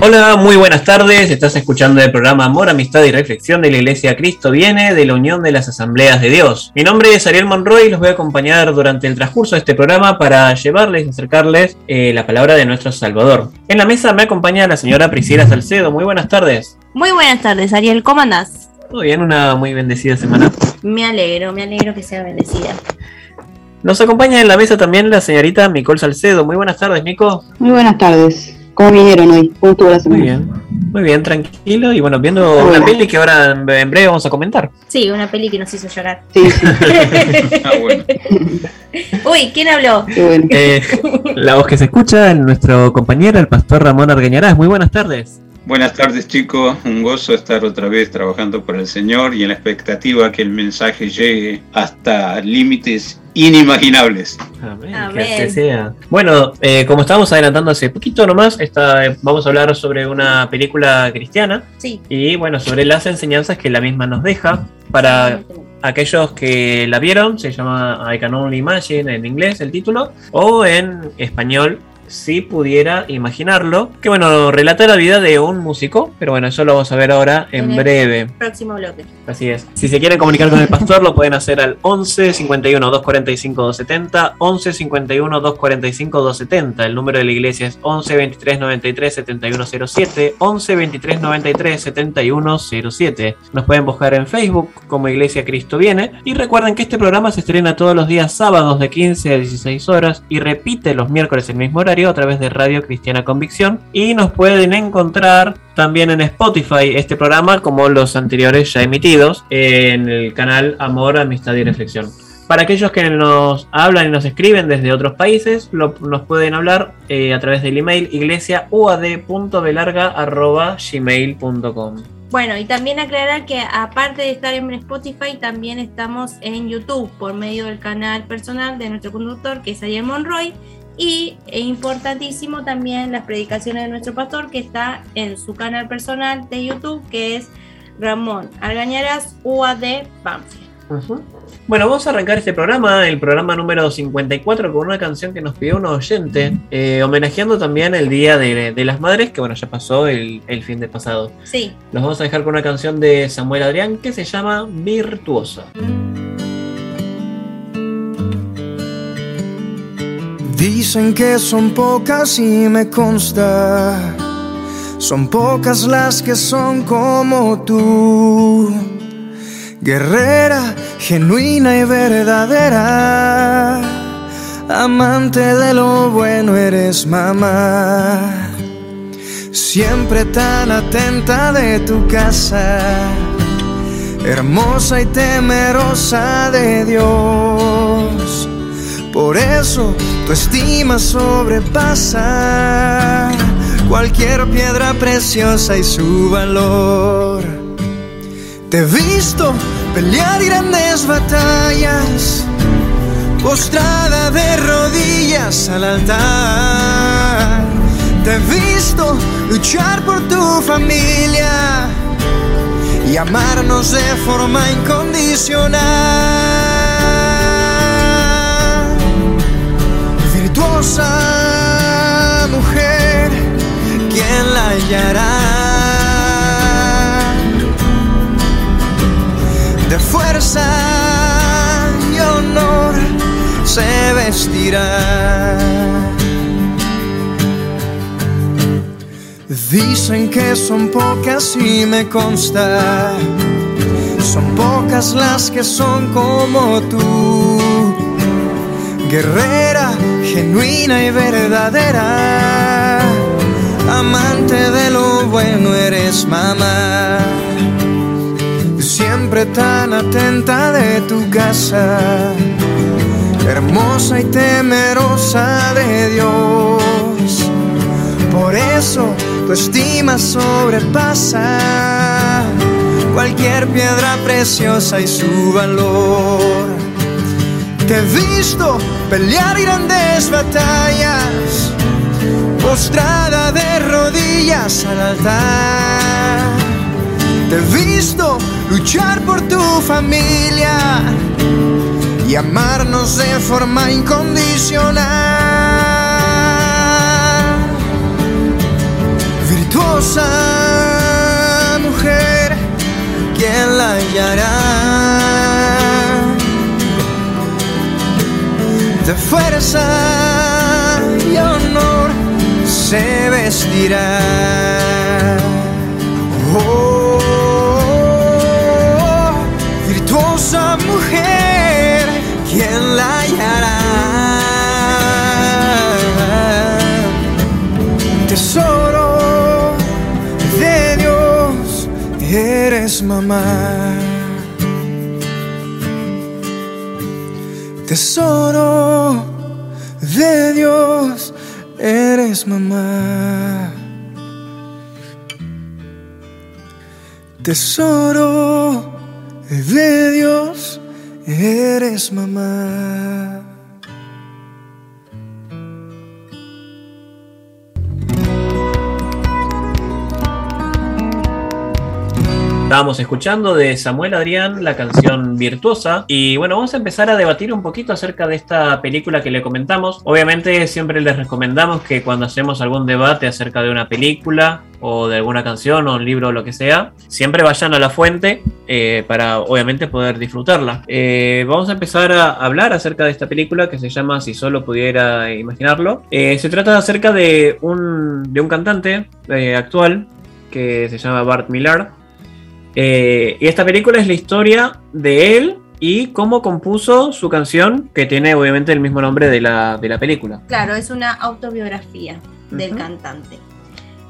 Hola, muy buenas tardes. Estás escuchando el programa Amor, Amistad y Reflexión de la Iglesia Cristo Viene de la Unión de las Asambleas de Dios. Mi nombre es Ariel Monroy y los voy a acompañar durante el transcurso de este programa para llevarles y acercarles eh, la palabra de nuestro Salvador. En la mesa me acompaña la señora Priscila Salcedo. Muy buenas tardes. Muy buenas tardes, Ariel. ¿Cómo andás? Todo bien, una muy bendecida semana. Me alegro, me alegro que sea bendecida. Nos acompaña en la mesa también la señorita Micol Salcedo. Muy buenas tardes, Mico. Muy buenas tardes. ¿Cómo vinieron hoy? ¿Cómo estuvo la semana? Muy bien, muy bien, tranquilo. Y bueno, viendo una peli que ahora en en breve vamos a comentar. Sí, una peli que nos hizo llorar. Sí, sí, Ah, bueno. Uy, ¿quién habló? qué bueno. Eh, la voz que se escucha, nuestro compañero, el pastor Ramón Argueñarás. Muy buenas tardes. Buenas tardes chicos, un gozo estar otra vez trabajando por el Señor y en la expectativa que el mensaje llegue hasta límites inimaginables. Amén, Amén. que así sea. Bueno, eh, como estábamos adelantando hace poquito nomás, esta, eh, vamos a hablar sobre una película cristiana Sí. y bueno, sobre las enseñanzas que la misma nos deja. Para aquellos que la vieron, se llama I Can Only Imagine en inglés el título, o en español, si pudiera imaginarlo, que bueno, relata la vida de un músico, pero bueno, eso lo vamos a ver ahora en En breve. Próximo bloque. Así es. Si se quieren comunicar con el pastor, lo pueden hacer al 11 51 245 270, 11 51 245 270. El número de la iglesia es 11 23 93 7107, 11 23 93 7107. Nos pueden buscar en Facebook como Iglesia Cristo Viene. Y recuerden que este programa se estrena todos los días sábados de 15 a 16 horas y repite los miércoles el mismo horario a través de Radio Cristiana Convicción. Y nos pueden encontrar también en Spotify este programa como los anteriores ya emitidos en el canal Amor, Amistad y Reflexión. Para aquellos que nos hablan y nos escriben desde otros países, lo- nos pueden hablar eh, a través del email iglesiauad.velarga.gmail.com Bueno, y también aclarar que aparte de estar en Spotify, también estamos en YouTube por medio del canal personal de nuestro conductor, que es Ariel Monroy. Y es importantísimo también las predicaciones de nuestro pastor, que está en su canal personal de YouTube, que es Ramón Argañaras UAD Banfield. Bueno, vamos a arrancar este programa, el programa número 54, con una canción que nos pidió un oyente, eh, homenajeando también el Día de, de las Madres, que bueno, ya pasó el, el fin de pasado. Sí, Los vamos a dejar con una canción de Samuel Adrián que se llama Virtuosa. Dicen que son pocas y me consta. Son pocas las que son como tú. Guerrera, genuina y verdadera. Amante de lo bueno eres mamá. Siempre tan atenta de tu casa. Hermosa y temerosa de Dios. Por eso tu estima sobrepasa cualquier piedra preciosa y su valor. Te he visto pelear grandes batallas, postrada de rodillas al altar. Te he visto luchar por tu familia y amarnos de forma incondicional. Mujer, ¿quién la hallará? De fuerza y honor se vestirá. Dicen que son pocas y me consta. Son pocas las que son como tú. Guerrera, genuina y verdadera. Amante de lo bueno eres mamá. Siempre tan atenta de tu casa. Hermosa y temerosa de Dios. Por eso tu estima sobrepasa cualquier piedra preciosa y su valor. Te he visto pelear grandes batallas, postrada de rodillas al altar. Te he visto luchar por tu familia y amarnos de forma incondicional. Virtuosa mujer, ¿quién la hallará? De fuerza y honor se vestirá. Oh, virtuosa mujer, ¿quién la hallará? Tesoro de Dios, eres mamá. Tesoro de Dios, eres mamá. Tesoro de Dios, eres mamá. Estábamos escuchando de Samuel Adrián la canción Virtuosa y bueno, vamos a empezar a debatir un poquito acerca de esta película que le comentamos. Obviamente siempre les recomendamos que cuando hacemos algún debate acerca de una película o de alguna canción o un libro o lo que sea, siempre vayan a la fuente eh, para obviamente poder disfrutarla. Eh, vamos a empezar a hablar acerca de esta película que se llama Si solo pudiera imaginarlo. Eh, se trata acerca de un, de un cantante actual que se llama Bart Millard eh, y esta película es la historia de él y cómo compuso su canción, que tiene obviamente el mismo nombre de la, película. Claro, es una autobiografía del cantante.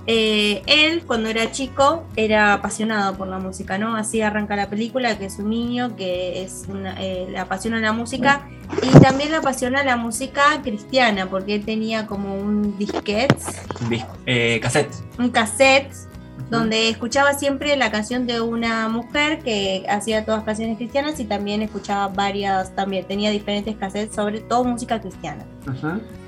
Eh, él, cuando era chico, era apasionado por la música, ¿no? Así arranca la película, que es un niño que es eh, le apasiona la música y también le apasiona la música cristiana, porque él tenía como un disquete. cassette. Un cassette donde escuchaba siempre la canción de una mujer que hacía todas canciones cristianas y también escuchaba varias, también tenía diferentes cassettes sobre todo música cristiana.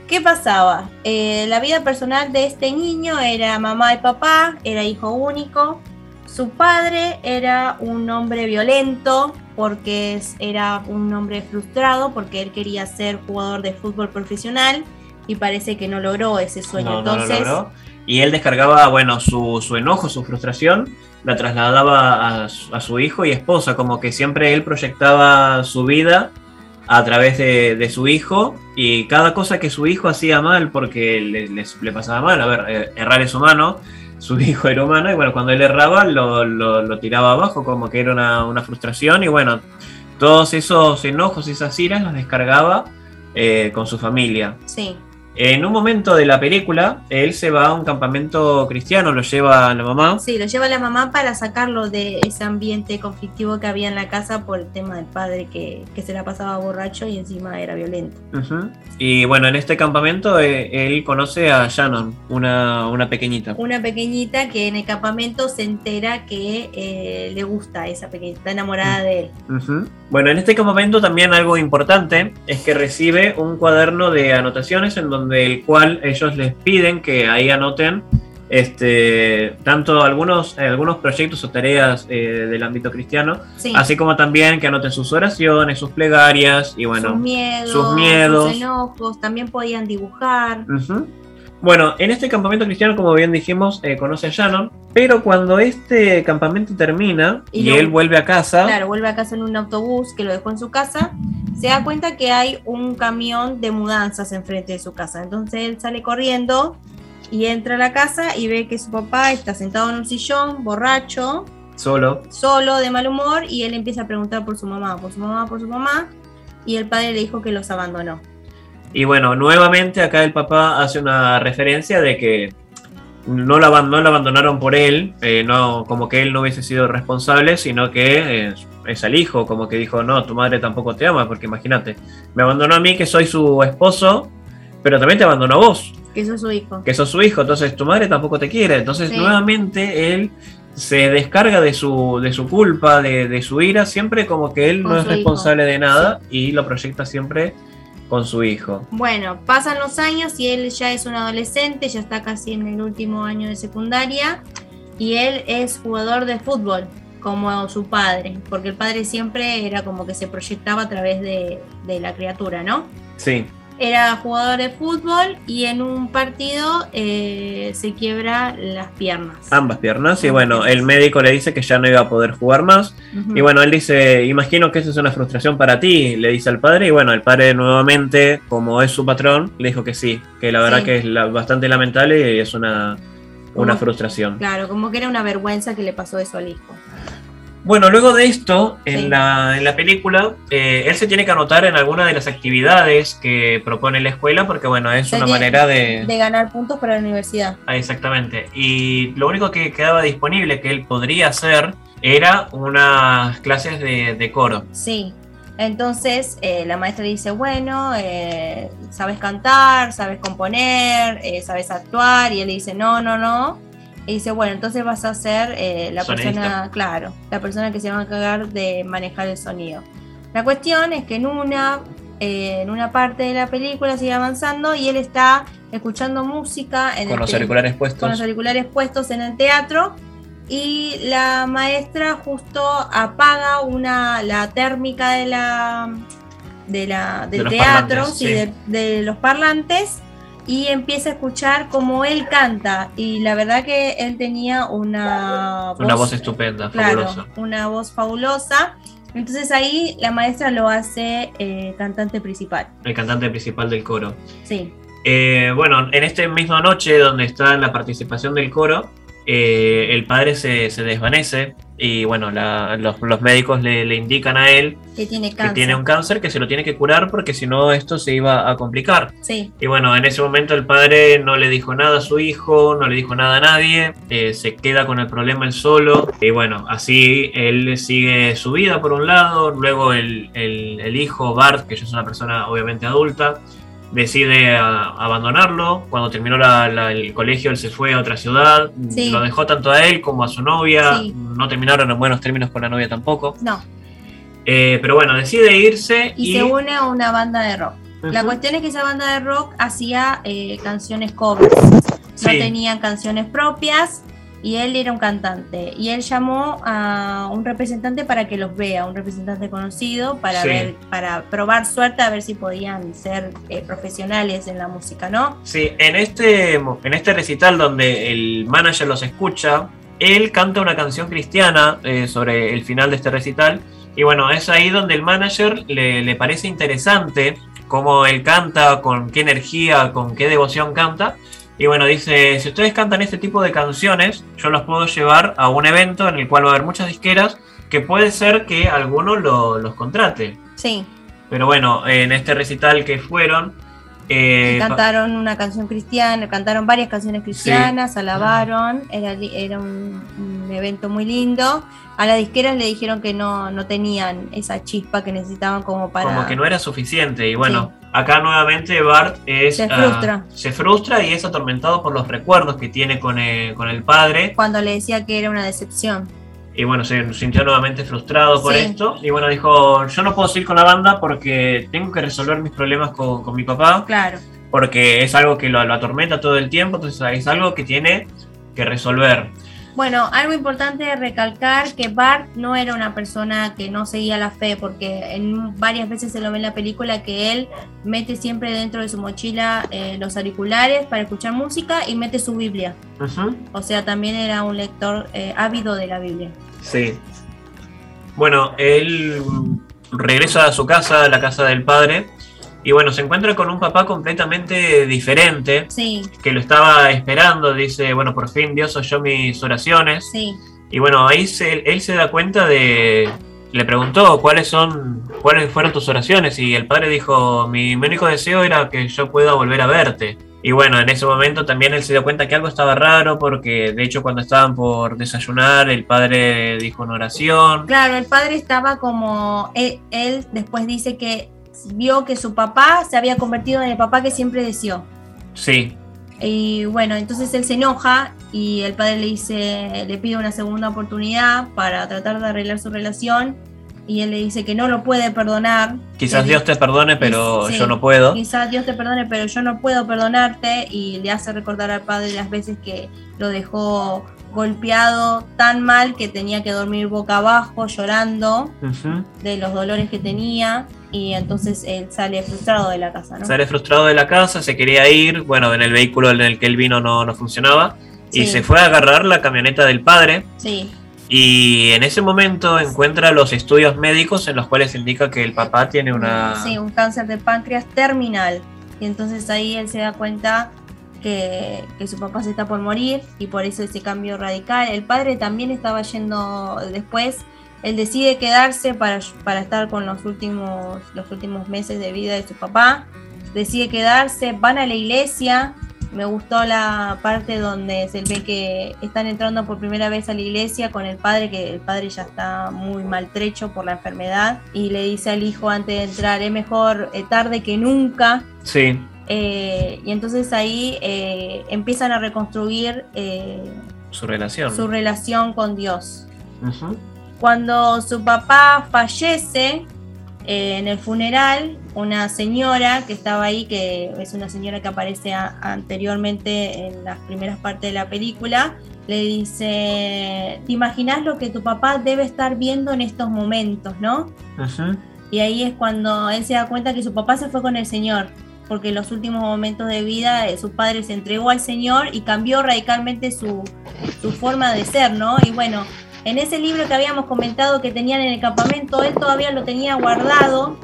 ¿Qué pasaba? Eh, la vida personal de este niño era mamá y papá, era hijo único. Su padre era un hombre violento porque era un hombre frustrado porque él quería ser jugador de fútbol profesional y parece que no logró ese sueño. Entonces, y él descargaba, bueno, su, su enojo, su frustración, la trasladaba a, su hijo y esposa, como que siempre él proyectaba su vida a través de, su hijo y cada cosa que su hijo hacía mal, porque le, le, pasaba mal, a ver, eh, errar es humano, su hijo era humano y bueno, cuando él erraba lo, lo, tiraba abajo, como que era una, una, frustración y bueno, todos esos enojos esas iras las descargaba eh, con su familia. Sí. En un momento de la película, él se va a un campamento cristiano, lo lleva a la mamá. Sí, lo lleva a la mamá para sacarlo de ese ambiente conflictivo que había en la casa por el tema del padre que, se la pasaba borracho y encima era violento. Y bueno, en este campamento eh, él conoce a Shannon, una, una, pequeñita. Una pequeñita que en el campamento se entera que eh, le gusta a esa pequeñita, está enamorada de él. Bueno, en este campamento también algo importante es que recibe un cuaderno de anotaciones en donde del cual ellos les piden que ahí anoten este, tanto algunos, algunos proyectos o tareas eh, del ámbito cristiano, así como también que anoten sus oraciones, sus plegarias y bueno, sus miedos, sus, miedos. enojos, también podían dibujar. Bueno, en este campamento cristiano, como bien dijimos, eh, conoce a Shannon, pero cuando este campamento termina y, él vuelve a casa. Claro, vuelve a casa en un autobús que lo dejó en su casa, se da cuenta que hay un camión de mudanzas enfrente de su casa. Entonces él sale corriendo y entra a la casa y ve que su papá está sentado en un sillón, borracho. Solo. Solo, de mal humor, y él empieza a preguntar por su mamá, por su mamá, por su mamá, y el padre le dijo que los abandonó. Y bueno, nuevamente acá el papá hace una referencia de que no lo, abandonaron por él, eh, no, como que él no hubiese sido responsable, sino que es, es el hijo, como que dijo, no, tu madre tampoco te ama, porque imagínate, me abandonó a mí que soy su esposo, pero también te abandonó a vos. Que sos su hijo. Que sos su hijo, entonces tu madre tampoco te quiere. Entonces nuevamente él se descarga de su, de su culpa, de, de su ira, siempre como que él no es responsable de nada y lo proyecta siempre con su hijo. Bueno, pasan los años y él ya es un adolescente, ya está casi en el último año de secundaria y él es jugador de fútbol como su padre, porque el padre siempre era como que se proyectaba a través de, la criatura, ¿no? Sí. Era jugador de fútbol y en un partido eh, se quiebra las piernas. Ambas piernas. Y bueno, el médico le dice que ya no iba a poder jugar más. Y bueno, él dice, imagino que eso es una frustración para ti, le dice al padre. Y bueno, el padre nuevamente, como es su patrón, le dijo que sí, que la verdad Sí. que es la- bastante lamentable y es una, una frustración. Claro, como que era una vergüenza que le pasó eso al hijo. Bueno, luego de esto, en, la, en la película, eh, él se tiene que anotar en alguna de las actividades que propone la escuela, porque bueno, es Se una manera de... De ganar puntos para la universidad. Ah, exactamente. Y lo único que quedaba disponible que él podría hacer era unas clases de, de coro. Sí. Entonces eh, la maestra dice, bueno, eh, sabes cantar, sabes componer, eh, sabes actuar, y él dice, no, no, no. Y dice, bueno, entonces vas a ser eh, la persona, claro, la persona que se va a encargar de manejar el sonido. La cuestión es que en una, eh, en una parte de la película sigue avanzando y él está escuchando música en Con el los auriculares con puestos. los auriculares puestos en el teatro y la maestra justo apaga una la térmica de la de la del los teatro parlantes, sí, sí. De, de los parlantes y empieza a escuchar como él canta y la verdad que él tenía una Una voz estupenda, claro, fabulosa. una voz fabulosa entonces ahí la maestra lo hace eh, cantante principal El cantante principal del coro. sí Eh, bueno, en esta misma noche donde está la participación del coro, eh, el padre se, se desvanece y bueno, la- los, los médicos le, le indican a él que tiene que tiene un cáncer, que se lo tiene que curar porque si no esto se iba a complicar. sí Y bueno, en ese momento el padre no le dijo nada a su hijo, no le dijo nada a nadie, eh, se queda con el problema él solo. Y bueno, así él sigue su vida por un lado, luego el, el- el hijo Bart, que ya es una persona obviamente adulta, decide a- abandonarlo. Cuando terminó la- la- el colegio él se fue a otra ciudad, Sí. lo dejó tanto a él como a su novia, Sí. no terminaron en buenos términos con la novia tampoco. no Eh, pero bueno, decide irse y y... se une a una banda de rock La cuestión es que esa banda de rock hacía eh, canciones covers, no Sí. tenían canciones propias y él era un cantante. Y él llamó a un representante para que los vea, un representante conocido, para Sí. ver, para probar suerte a ver si podían ser eh, profesionales en la música, ¿no? Sí, en este, en este recital donde el manager los escucha, él canta una canción cristiana eh, sobre el final de este recital. Y bueno, es ahí donde el manager le, le parece interesante cómo él canta, con qué energía, con qué devoción canta. Y bueno, dice, si ustedes cantan este tipo de canciones, yo los puedo llevar a un evento en el cual va a haber muchas disqueras que puede ser que alguno lo- los contrate. Sí, Pero bueno, en este recital que fueron... eh, cantaron una canción cristiana, cantaron varias canciones cristianas, alabaron, era, era un, un evento muy lindo. A las disqueras le dijeron que no, no tenían esa chispa que necesitaban como para... como que no era suficiente. Y bueno, acá nuevamente Bart es, Se ah, frustra. se frustra y es atormentado por los recuerdos que tiene con el, con el padre. Cuando le decía que era una decepción. Y bueno, se sintió nuevamente frustrado por Sí. esto. Y bueno, dijo, yo no puedo seguir con la banda porque tengo que resolver mis problemas con, con mi papá. Claro, Porque es algo que lo, lo atormenta todo el tiempo. Entonces es algo que tiene que resolver. Bueno, algo importante de recalcar que Bart no era una persona que no seguía la fe, porque en varias veces se lo ve en la película que él mete siempre dentro de su mochila eh, los auriculares para escuchar música y mete su Biblia. O sea, también era un lector eh, ávido de la Biblia. Sí. Bueno, él regresa a su casa, a la casa del padre, y bueno, se encuentra con un papá completamente diferente, Sí, que lo estaba esperando, dice, bueno, por fin Dios oyó mis oraciones, sí, y bueno, ahí se, él se da cuenta de... Le preguntó cuáles son, cuáles fueron tus oraciones y el padre dijo, mi, único deseo era que yo pueda volver a verte. Y bueno, en ese momento también él se dio cuenta que algo estaba raro porque de hecho cuando estaban por desayunar el padre dijo una oración. Claro, el padre estaba como, él, él después dice que vio que su papá se había convertido en el papá que siempre deseó. Sí, Y bueno, entonces él se enoja y el padre le dice, le pide una segunda oportunidad para tratar de arreglar su relación y él le dice que no lo puede perdonar. quizás Dios te perdone, pero Sí. yo no puedo. Quizás Dios te perdone, pero yo no puedo perdonarte y le hace recordar al padre las veces que lo dejó golpeado tan mal que tenía que dormir boca abajo, llorando de los dolores que tenía. Y entonces él sale frustrado de la casa, ¿no? Sale frustrado de la casa, se quería ir, bueno, en el vehículo en el que él vino no, no funcionaba, y se fue a agarrar la camioneta del padre, Sí, y en ese momento encuentra los estudios médicos en los cuales indica que el papá tiene una... sí, un cáncer de páncreas terminal. Y entonces ahí él se da cuenta que, que su papá se está por morir y por eso ese cambio radical. El padre también estaba yendo después. Él decide quedarse para, para estar con los últimos, los últimos meses de vida de su papá. Decide quedarse, van a la iglesia. Me gustó la parte donde se ve que están entrando por primera vez a la iglesia con el padre, que el padre ya está muy maltrecho por la enfermedad. Y le dice al hijo antes de entrar, es mejor eh, tarde que nunca. Sí, Eh, y entonces ahí eh, empiezan a reconstruir eh, su relación. su relación con Dios. Cuando su papá fallece eh, en el funeral, una señora que estaba ahí, que es una señora que aparece a- anteriormente en las primeras partes de la película, le dice, ¿te imaginas lo que tu papá debe estar viendo en estos momentos, no? Y ahí es cuando él se da cuenta que su papá se fue con el Señor, porque en los últimos momentos de vida eh, su padre se entregó al Señor y cambió radicalmente su, su forma de ser, ¿no? Y bueno, en ese libro que habíamos comentado que tenían en el campamento, él todavía lo tenía guardado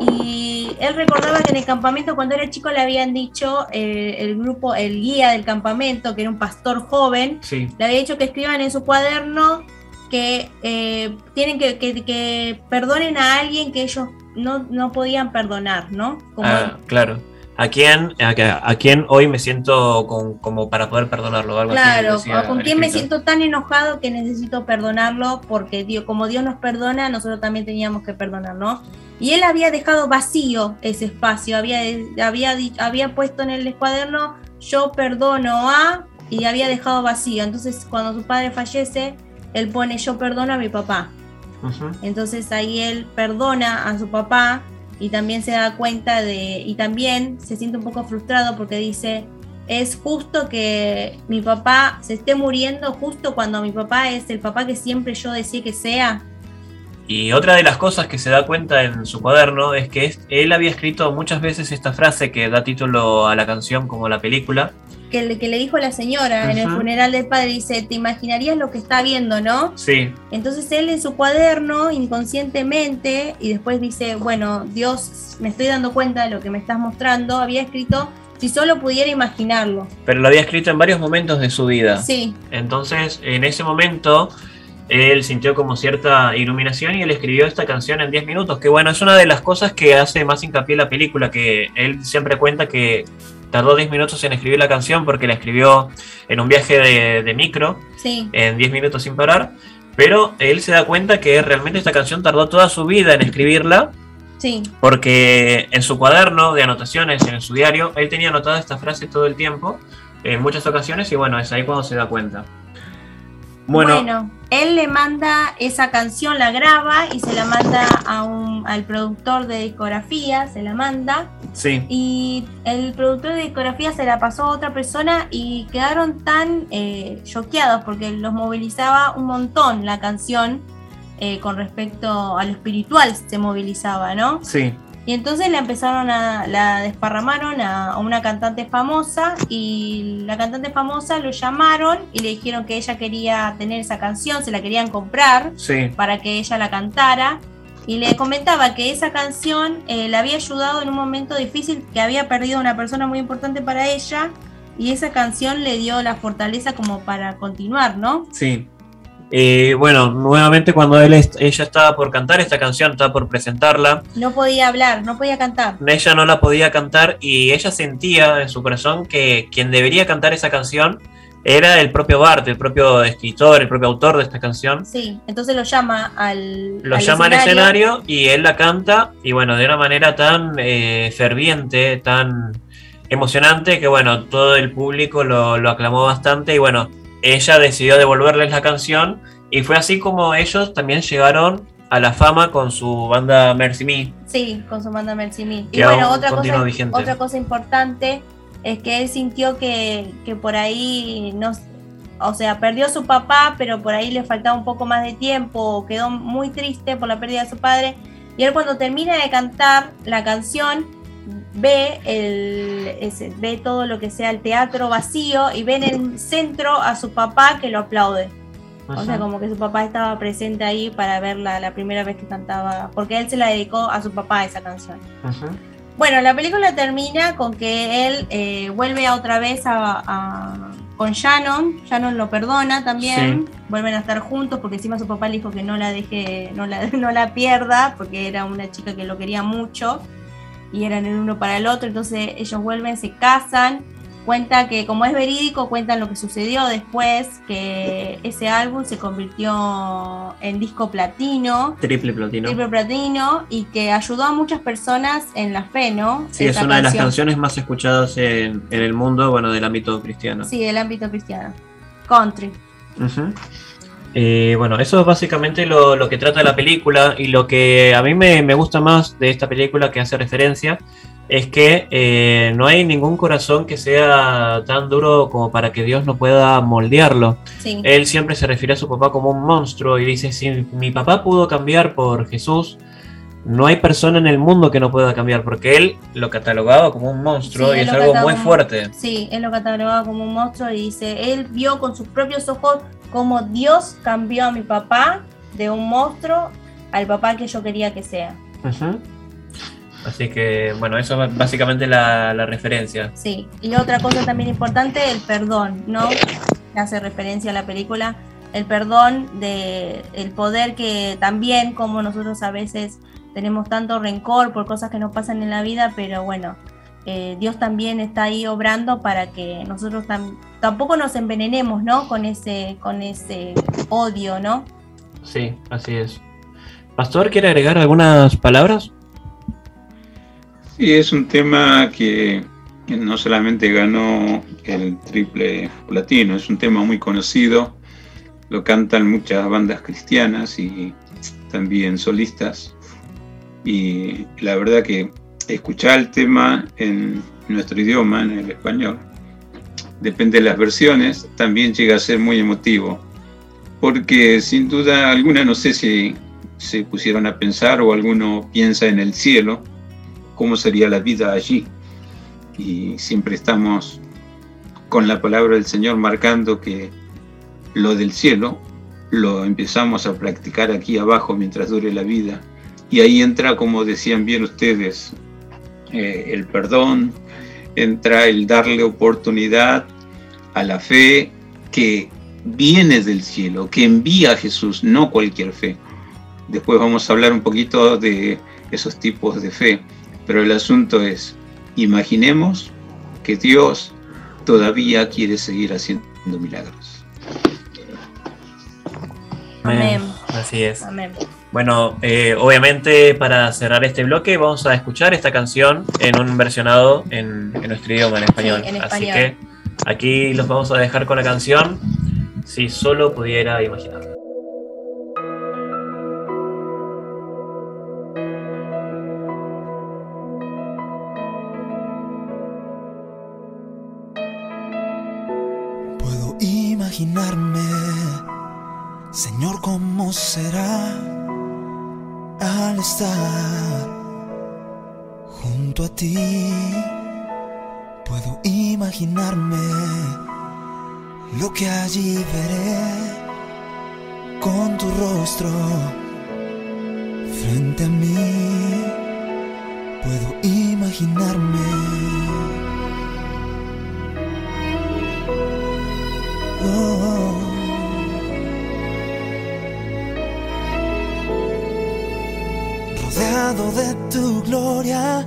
y él recordaba que en el campamento cuando era chico le habían dicho eh, el grupo, el guía del campamento, que era un pastor joven, Sí, le había dicho que escriban en su cuaderno que eh, tienen que, que- que perdonen a alguien que ellos no, no podían perdonar, ¿no? Como, Ah, claro. ¿A quién, a, a quién hoy me siento con- como para poder perdonarlo? Algo así claro, decía con quién me siento tan enojado que necesito perdonarlo porque Dios, como Dios nos perdona, nosotros también teníamos que perdonar, ¿no? Y él había dejado vacío ese espacio, había, había, había puesto en el cuaderno yo perdono a y había dejado vacío. Entonces cuando su padre fallece, él pone yo perdono a mi papá. Entonces ahí él perdona a su papá y también se da cuenta de, y también se siente un poco frustrado porque dice, es justo que mi papá se esté muriendo justo cuando mi papá es el papá que siempre yo decía que sea. Y otra de las cosas que se da cuenta en su cuaderno es que él había escrito muchas veces esta frase que da título a la canción como la película. Que le, que le dijo la señora en el funeral del padre, dice, te imaginarías lo que está viendo, ¿no? Sí, Entonces él en su cuaderno, inconscientemente, y después dice, bueno, Dios, me estoy dando cuenta de lo que me estás mostrando, había escrito, si solo pudiera imaginarlo. pero lo había escrito en varios momentos de su vida. Sí, Entonces, en ese momento, él sintió como cierta iluminación y él escribió esta canción en 10 minutos, que bueno, es una de las cosas que hace más hincapié la película, que él siempre cuenta que tardó 10 minutos en escribir la canción porque la escribió en un viaje de, de micro, sí, en 10 minutos sin parar, pero él se da cuenta que realmente esta canción tardó toda su vida en escribirla, sí. porque en su cuaderno de anotaciones, en su diario, él tenía anotada esta frase todo el tiempo, en muchas ocasiones, y bueno, es ahí cuando se da cuenta. Bueno, él le manda esa canción, la graba y se la manda a un, al productor de discografía, se la manda. Sí, Y el productor de discografía se la pasó a otra persona y quedaron tan eh, choqueados porque los movilizaba un montón la canción eh, con respecto a lo espiritual, se movilizaba, ¿no? sí. Y entonces la empezaron a, la desparramaron a, a una cantante famosa y la cantante famosa lo llamaron y le dijeron que ella quería tener esa canción, se la querían comprar Sí, para que ella la cantara. Y le comentaba que esa canción eh, le había ayudado en un momento difícil, que había perdido a una persona muy importante para ella. Y esa canción le dio la fortaleza como para continuar, ¿no? sí. Eh, bueno, nuevamente cuando él ella estaba por cantar esta canción, estaba por presentarla, No podía hablar, no podía cantar. ella no la podía cantar y ella sentía en su corazón que quien debería cantar esa canción era el propio Bart, el propio escritor, el propio autor de esta canción. Sí, entonces lo llama al. Lo al llama al escenario y él la canta y bueno, de una manera tan eh, ferviente, tan emocionante que bueno, todo el público lo, lo aclamó bastante y bueno, ella decidió devolverles la canción y fue así como ellos también llegaron a la fama con su banda Mercy Me. Sí, con su banda Mercy Me. Y bueno, otra cosa, vigente. otra cosa importante es que él sintió que, que por ahí no, o sea, perdió a su papá, pero por ahí le faltaba un poco más de tiempo, quedó muy triste por la pérdida de su padre. Y él cuando termina de cantar la canción, ve, el, ve todo lo que sea el teatro vacío y ve en el centro a su papá que lo aplaude. O sea, como que su papá estaba presente ahí para verla la primera vez que cantaba, porque él se la dedicó a su papá esa canción. Bueno, la película termina con que él eh, vuelve otra vez a, con Shannon. Shannon lo perdona también. Vuelven a estar juntos porque encima su papá le dijo que no la deje, no la, no la pierda, porque era una chica que lo quería mucho y eran el uno para el otro. Entonces ellos vuelven, se casan cuenta que como es verídico, cuentan lo que sucedió después, que ese álbum se convirtió en disco platino. Triple platino. Triple platino y que ayudó a muchas personas en la fe, ¿no? Sí, es una de las canciones más escuchadas en, el mundo, bueno, del ámbito cristiano. Sí, del ámbito cristiano. Country. Eh, bueno, eso es básicamente lo, que trata la película y lo que a mí me, me gusta más de esta película que hace referencia es que eh, no hay ningún corazón que sea tan duro como para que Dios no pueda moldearlo. Él siempre se refiere a su papá como un monstruo y dice, si mi papá pudo cambiar por Jesús, no hay persona en el mundo que no pueda cambiar, porque él lo catalogaba como un monstruo y es algo muy fuerte. Sí, él lo catalogaba como un monstruo y dice, él vio con sus propios ojos cómo Dios cambió a mi papá de un monstruo al papá que yo quería que sea. Así que, bueno, eso es básicamente la, referencia. Sí, y otra cosa también importante, el perdón, ¿no? Hace referencia a la película, el perdón de el poder que también, como nosotros a veces tenemos tanto rencor por cosas que nos pasan en la vida, pero bueno, eh, Dios también está ahí obrando para que nosotros tampoco nos envenenemos, ¿no? Con ese, con ese odio, ¿no? Sí, así es. Pastor, ¿quiere agregar algunas palabras? Sí, es un tema que, no solamente ganó el triple platino, es un tema muy conocido, lo cantan muchas bandas cristianas y también solistas. Y la verdad que escuchar el tema en nuestro idioma, en el español, depende de las versiones, también llega a ser muy emotivo. Porque sin duda alguna, no sé si se pusieron a pensar o alguno piensa en el cielo, cómo sería la vida allí. Y siempre estamos con la palabra del Señor marcando que lo del cielo lo empezamos a practicar aquí abajo mientras dure la vida. Y ahí entra, como decían bien ustedes, eh, el perdón, entra el darle oportunidad a la fe que viene del cielo, que envía a Jesús, no cualquier fe. Después vamos a hablar un poquito de esos tipos de fe. Pero el asunto es, imaginemos que Dios todavía quiere seguir haciendo milagros. Amén. Así es. Amén. Bueno, eh, obviamente para cerrar este bloque vamos a escuchar esta canción en un versionado en, nuestro idioma, en español. en español. Así que aquí los vamos a dejar con la canción, si solo pudiera imaginar. A ti? Puedo imaginarme lo que allí veré con tu rostro frente a mí. Puedo imaginarme. Oh. de tu gloria,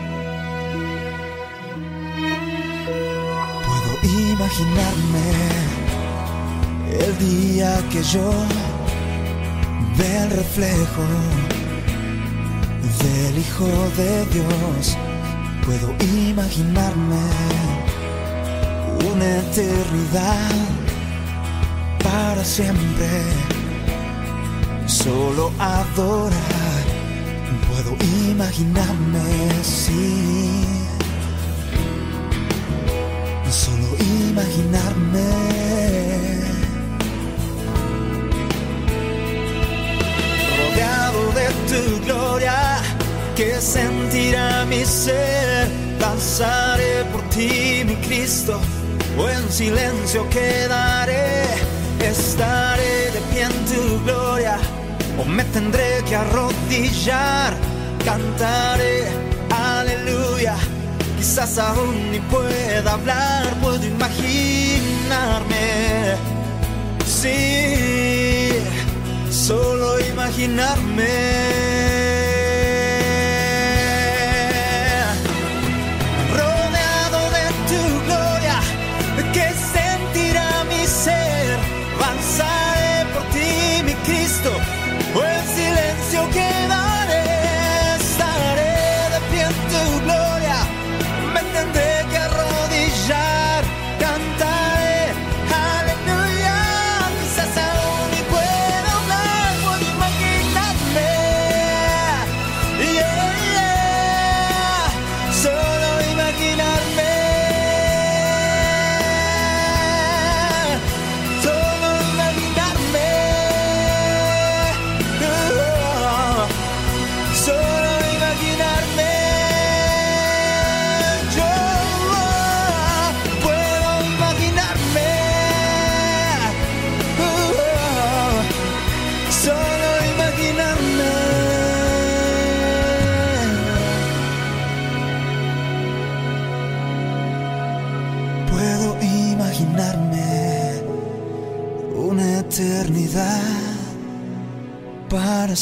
Imaginarme El día que yo vea el reflejo del Hijo de Dios, puedo imaginarme una eternidad para siempre. Solo adorar, puedo imaginarme, sí. Imaginarme. Rodeado de tu gloria, que sentirá mi ser. Danzaré por ti, mi Cristo, o en silencio quedaré. Estaré de pie en tu gloria, o me tendré que arrodillar. Cantaré. Quizás aún ni pueda hablar, puedo imaginarme. Sí, solo imaginarme.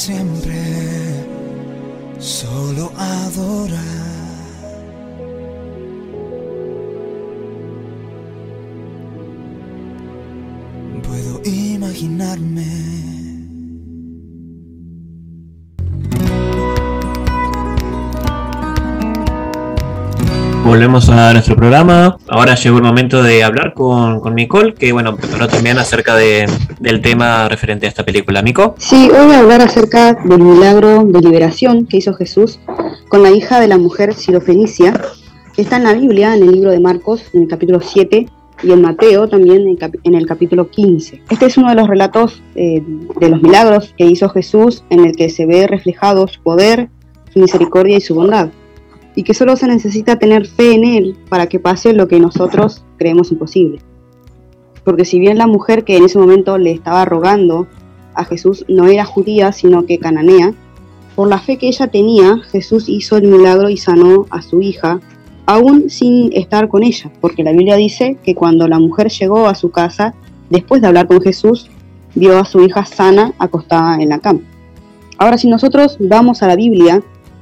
Siempre, solo adorar. Puedo imaginarme. Volvemos a nuestro programa. Ahora llegó el momento de hablar con, con Nicole, que bueno, preparó también acerca de, del tema referente a esta película. Mico. Sí, hoy voy a hablar acerca del milagro de liberación que hizo Jesús con la hija de la mujer sirofenicia, está en la Biblia, en el libro de Marcos, en el capítulo 7, y en Mateo también en el capítulo 15. Este es uno de los relatos eh, de los milagros que hizo Jesús, en el que se ve reflejado su poder, su misericordia y su bondad, y que solo se necesita tener fe en Él para que pase lo que nosotros creemos imposible. Porque si bien la mujer que en ese momento le estaba rogando a Jesús no era judía, sino que cananea, por la fe que ella tenía, Jesús hizo el milagro y sanó a su hija, aún sin estar con ella, porque la Biblia dice que cuando la mujer llegó a su casa, después de hablar con Jesús, vio a su hija sana acostada en la cama. Ahora, si nosotros vamos a la Biblia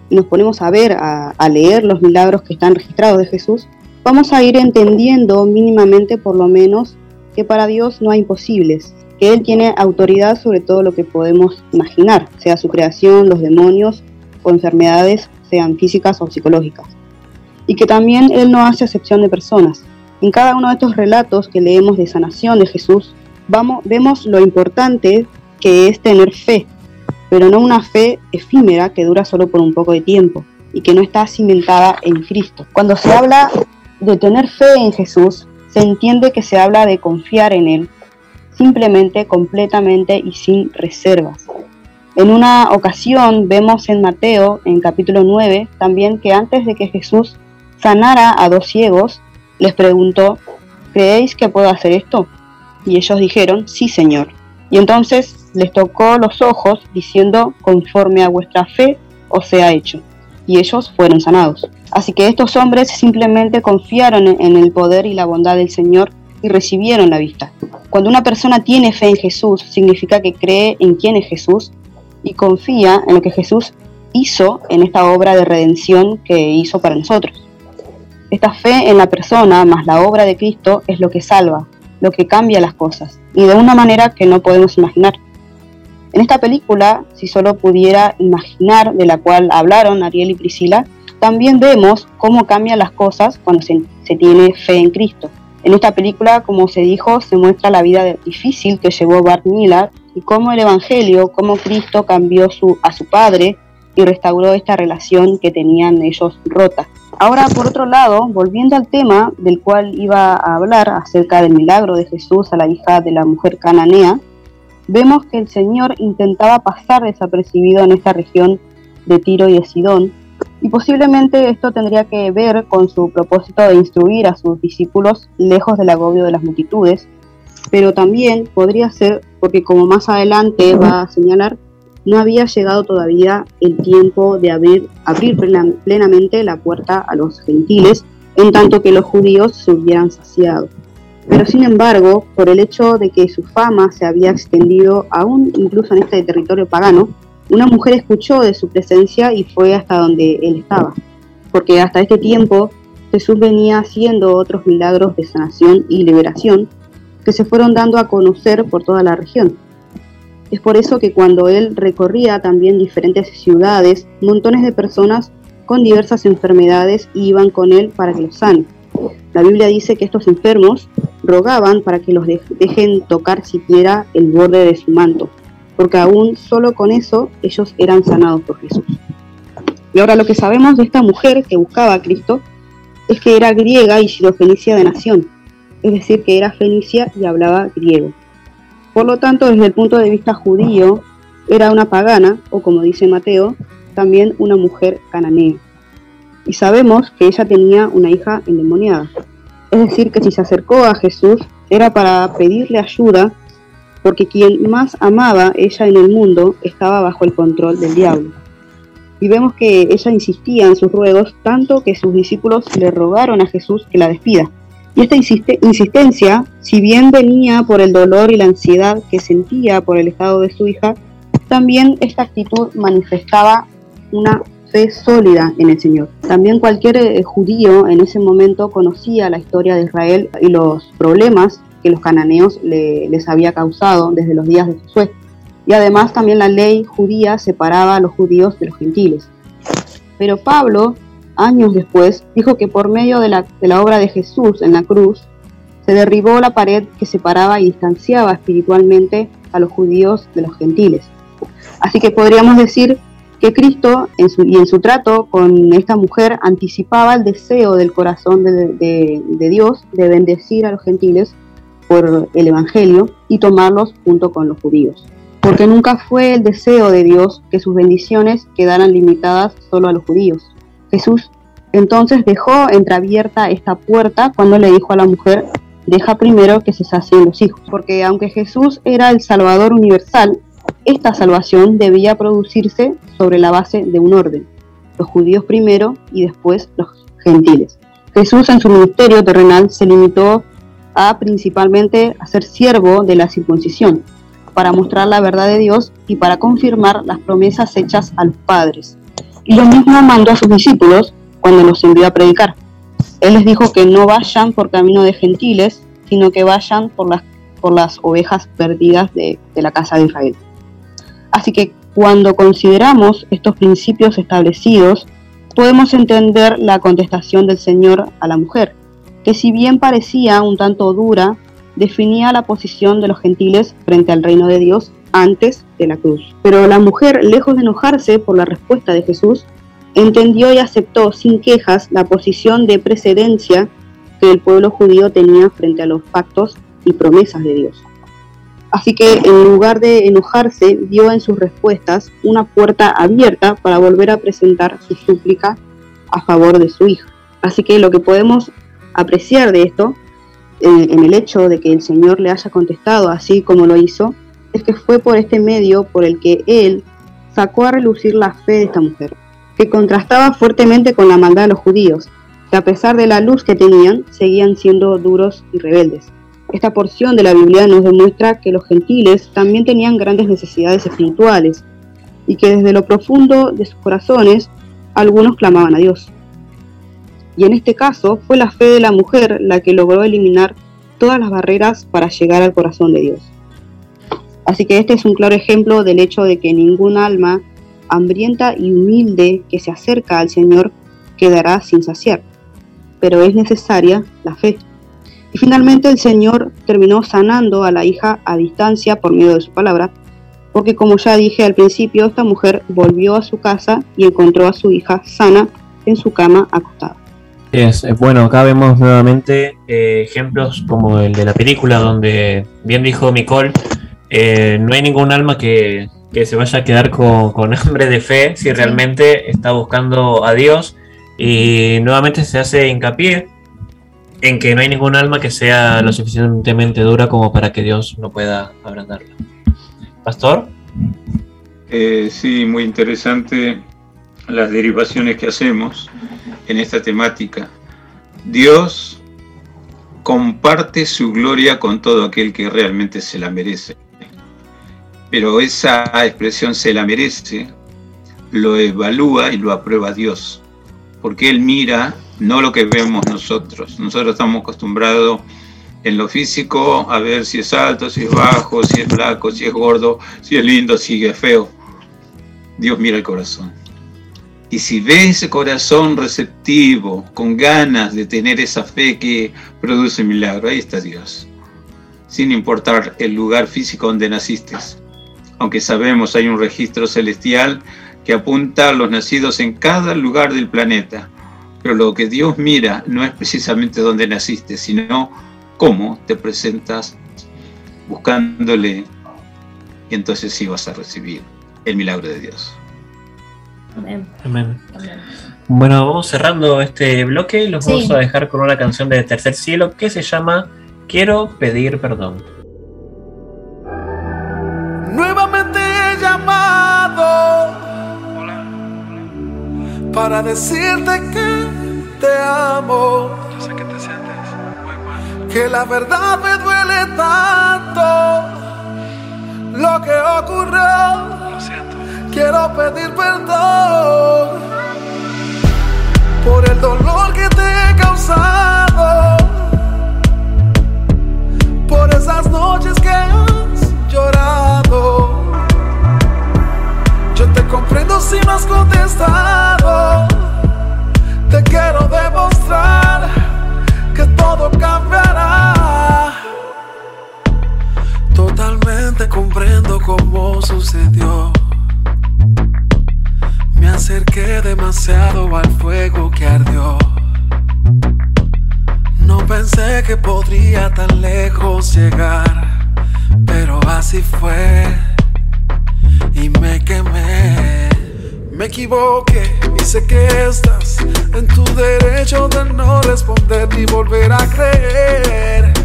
y nos ponemos a ver, a, leer los milagros que están registrados de Jesús, vamos a ir entendiendo mínimamente por lo menos que para Dios no hay imposibles, que Él tiene autoridad sobre todo lo que podemos imaginar, sea su creación, los demonios o enfermedades, sean físicas o psicológicas. Y que también Él no hace acepción de personas. En cada uno de estos relatos que leemos de sanación de Jesús, vamos, vemos lo importante que es tener fe, pero no una fe efímera que dura solo por un poco de tiempo y que no está cimentada en Cristo. Cuando se habla de tener fe en Jesús, se entiende que se habla de confiar en Él, simplemente, completamente y sin reservas. En una ocasión vemos en Mateo, en capítulo 9, también que antes de que Jesús sanara a dos ciegos, les preguntó, ¿creéis que puedo hacer esto? Y ellos dijeron, sí, Señor. Y entonces les tocó los ojos, diciendo, conforme a vuestra fe os sea hecho. Y ellos fueron sanados. Así que estos hombres simplemente confiaron en el poder y la bondad del Señor y recibieron la vista. Cuando una persona tiene fe en Jesús, significa que cree en quién es Jesús y confía en lo que Jesús hizo en esta obra de redención que hizo para nosotros. Esta fe en la persona más la obra de Cristo es lo que salva, lo que cambia las cosas, y de una manera que no podemos imaginar. En esta película, si solo pudiera imaginar, de la cual hablaron Ariel y Priscila, también vemos cómo cambian las cosas cuando se, tiene fe en Cristo. En esta película, como se dijo, se muestra la vida difícil que llevó Bart Miller y cómo el Evangelio, cómo Cristo cambió su, a su padre y restauró esta relación que tenían ellos rota. Ahora, por otro lado, volviendo al tema del cual iba a hablar acerca del milagro de Jesús a la hija de la mujer cananea, vemos que el Señor intentaba pasar desapercibido en esta región de Tiro y de Sidón, y posiblemente esto tendría que ver con su propósito de instruir a sus discípulos lejos del agobio de las multitudes, pero también podría ser porque como más adelante va a señalar, no había llegado todavía el tiempo de abrir, plenamente la puerta a los gentiles, en tanto que los judíos se hubieran saciado. Pero sin embargo, por el hecho de que su fama se había extendido aún incluso en este territorio pagano, una mujer escuchó de su presencia y fue hasta donde él estaba, porque hasta este tiempo Jesús venía haciendo otros milagros de sanación y liberación que se fueron dando a conocer por toda la región. Es por eso que cuando él recorría también diferentes ciudades, montones de personas con diversas enfermedades iban con él para que los sane. La Biblia dice que estos enfermos rogaban para que los dejen tocar siquiera el borde de su manto porque aún solo con eso ellos eran sanados por Jesús. Y ahora lo que sabemos de esta mujer que buscaba a Cristo es que era griega y sirofenicia de nación, es decir, que era fenicia y hablaba griego. Por lo tanto, desde el punto de vista judío, era una pagana, o como dice Mateo, también una mujer cananea. Y sabemos que ella tenía una hija endemoniada. Es decir, que si se acercó a Jesús era para pedirle ayuda porque quien más amaba ella en el mundo estaba bajo el control del diablo. Y vemos que ella insistía en sus ruegos tanto que sus discípulos le rogaron a Jesús que la despida. Y esta insistencia, si bien venía por el dolor y la ansiedad que sentía por el estado de su hija, también esta actitud manifestaba una fe sólida en el Señor. También cualquier eh, judío en ese momento conocía la historia de Israel y los problemas que los cananeos les había causado desde los días de Josué. Y además también la ley judía separaba a los judíos de los gentiles. Pero Pablo, años después, dijo que por medio de la, de la obra de Jesús en la cruz, se derribó la pared que separaba y distanciaba espiritualmente a los judíos de los gentiles. Así que podríamos decir que Cristo en su, y en su trato con esta mujer anticipaba el deseo del corazón de, de Dios de bendecir a los gentiles por el Evangelio y tomarlos junto con los judíos. Porque nunca fue el deseo de Dios que sus bendiciones quedaran limitadas solo a los judíos. Jesús entonces dejó entreabierta esta puerta cuando le dijo a la mujer, deja primero que se sacien los hijos. Porque aunque Jesús era el Salvador universal, esta salvación debía producirse sobre la base de un orden. Los judíos primero y después los gentiles. Jesús en su ministerio terrenal se limitó a principalmente a ser siervo de la circuncisión, para mostrar la verdad de Dios y para confirmar las promesas hechas a los padres. Y lo mismo mandó a sus discípulos cuando los envió a predicar. Él les dijo que no vayan por camino de gentiles, sino que vayan por las, por las ovejas perdidas de, de la casa de Israel. Así que cuando consideramos estos principios establecidos, podemos entender la contestación del Señor a la mujer que si bien parecía un tanto dura, definía la posición de los gentiles frente al reino de Dios antes de la cruz. Pero la mujer, lejos de enojarse por la respuesta de Jesús, entendió y aceptó sin quejas la posición de precedencia que el pueblo judío tenía frente a los pactos y promesas de Dios. Así que en lugar de enojarse, vio en sus respuestas una puerta abierta para volver a presentar su súplica a favor de su hija. Así que lo que podemos apreciar de esto, en el hecho de que el Señor le haya contestado así como lo hizo, es que fue por este medio por el que Él sacó a relucir la fe de esta mujer, que contrastaba fuertemente con la maldad de los judíos, que a pesar de la luz que tenían, seguían siendo duros y rebeldes. Esta porción de la Biblia nos demuestra que los gentiles también tenían grandes necesidades espirituales y que desde lo profundo de sus corazones algunos clamaban a Dios y en este caso fue la fe de la mujer la que logró eliminar todas las barreras para llegar al corazón de Dios. Así que este es un claro ejemplo del hecho de que ningún alma hambrienta y humilde que se acerca al Señor quedará sin saciar, pero es necesaria la fe. Y finalmente el Señor terminó sanando a la hija a distancia por medio de su palabra, porque como ya dije al principio, esta mujer volvió a su casa y encontró a su hija sana en su cama acostada. Es, eh, bueno, acá vemos nuevamente eh, ejemplos como el de la película, donde bien dijo Nicole, eh, no hay ningún alma que, que se vaya a quedar con, con, hambre de fe si realmente está buscando a Dios. Y nuevamente se hace hincapié en que no hay ningún alma que sea lo suficientemente dura como para que Dios no pueda abrandarla. Pastor. Eh, sí, muy interesante las derivaciones que hacemos en esta temática. Dios comparte su gloria con todo aquel que realmente se la merece. Pero esa expresión se la merece, lo evalúa y lo aprueba Dios. Porque Él mira no lo que vemos nosotros. Nosotros estamos acostumbrados en lo físico a ver si es alto, si es bajo, si es flaco, si es gordo, si es lindo, si es feo. Dios mira el corazón. Y si ve ese corazón receptivo, con ganas de tener esa fe que produce milagro, ahí está Dios. Sin importar el lugar físico donde naciste. Aunque sabemos hay un registro celestial que apunta a los nacidos en cada lugar del planeta. Pero lo que Dios mira no es precisamente donde naciste, sino cómo te presentas buscándole. Y entonces sí vas a recibir el milagro de Dios. Amén. Amén. Bueno, vamos cerrando este bloque y los sí. vamos a dejar con una canción de Tercer Cielo que se llama Quiero pedir perdón. Nuevamente he llamado para decirte que te amo. Yo sé que te sientes muy mal. Que la verdad me duele tanto lo que ocurrió. Lo siento. Quiero pedir perdón por el dolor que te he causado, por esas noches que has llorado. Yo te comprendo si no has contestado. Te quiero demostrar que todo cambiará. Totalmente comprendo cómo sucedió. Me acerqué demasiado al fuego que ardió. No pensé que podría tan lejos llegar, pero así fue y me quemé. Me equivoqué y sé que estás en tu derecho de no responder ni volver a creer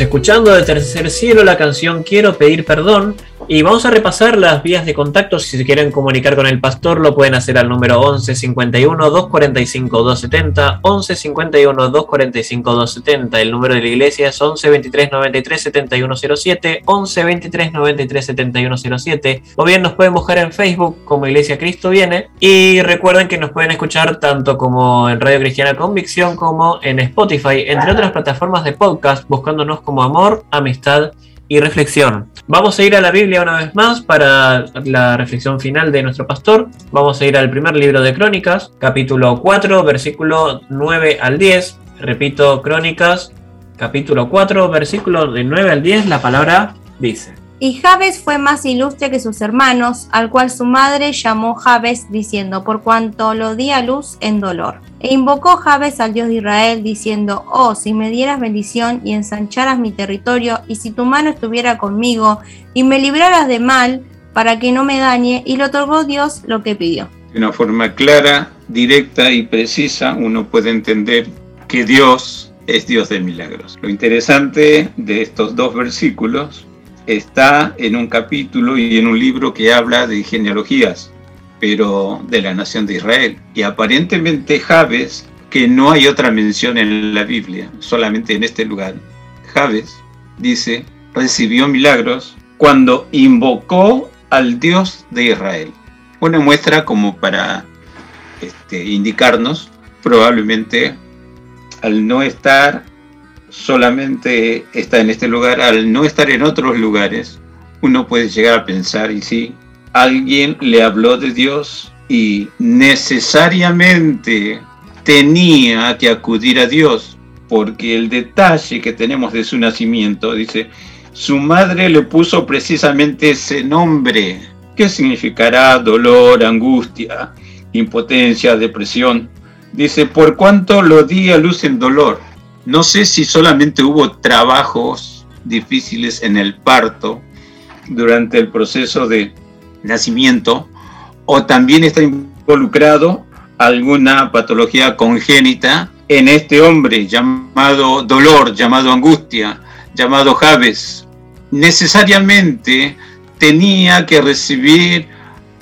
Escuchando de Tercer Cielo la canción Quiero pedir perdón y vamos a repasar las vías de contacto. Si se quieren comunicar con el pastor, lo pueden hacer al número 11 51 245 270, 11 51 245 270. El número de la iglesia es 11 23 93 7107, 11 23 93 7107. O bien nos pueden buscar en Facebook como Iglesia Cristo Viene. Y recuerden que nos pueden escuchar tanto como en Radio Cristiana Convicción como en Spotify, entre otras plataformas de podcast, buscándonos como Amor, Amistad y reflexión. Vamos a ir a la Biblia una vez más para la reflexión final de nuestro pastor. Vamos a ir al primer libro de Crónicas, capítulo 4, versículo 9 al 10. Repito, Crónicas, capítulo 4, versículo de 9 al 10, la palabra dice. Y Jabes fue más ilustre que sus hermanos, al cual su madre llamó Jabes, diciendo, por cuanto lo di a luz en dolor. E invocó Jabes al Dios de Israel, diciendo, oh, si me dieras bendición y ensancharas mi territorio, y si tu mano estuviera conmigo, y me libraras de mal, para que no me dañe, y le otorgó Dios lo que pidió. De una forma clara, directa y precisa, uno puede entender que Dios es Dios de milagros. Lo interesante de estos dos versículos está en un capítulo y en un libro que habla de genealogías, pero de la nación de Israel. Y aparentemente Jabes, que no hay otra mención en la Biblia, solamente en este lugar, Jabes dice, recibió milagros cuando invocó al Dios de Israel. Una muestra como para este, indicarnos, probablemente al no estar solamente está en este lugar, al no estar en otros lugares, uno puede llegar a pensar, y si alguien le habló de Dios y necesariamente tenía que acudir a Dios, porque el detalle que tenemos de su nacimiento, dice, su madre le puso precisamente ese nombre, que significará dolor, angustia, impotencia, depresión. Dice, por cuanto lo di a luz en dolor no sé si solamente hubo trabajos difíciles en el parto durante el proceso de nacimiento o también está involucrado alguna patología congénita en este hombre llamado dolor, llamado angustia, llamado Javes. Necesariamente tenía que recibir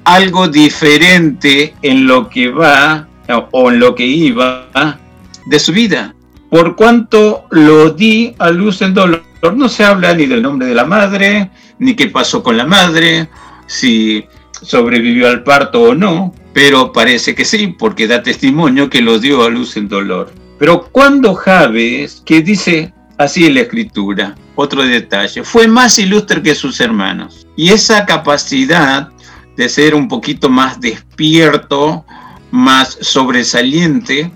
algo diferente en lo que va o en lo que iba de su vida por cuanto lo di a luz en dolor. No se habla ni del nombre de la madre, ni qué pasó con la madre, si sobrevivió al parto o no, pero parece que sí, porque da testimonio que lo dio a luz en dolor. Pero cuando Javes, que dice así en la escritura, otro detalle, fue más ilustre que sus hermanos. Y esa capacidad de ser un poquito más despierto, más sobresaliente,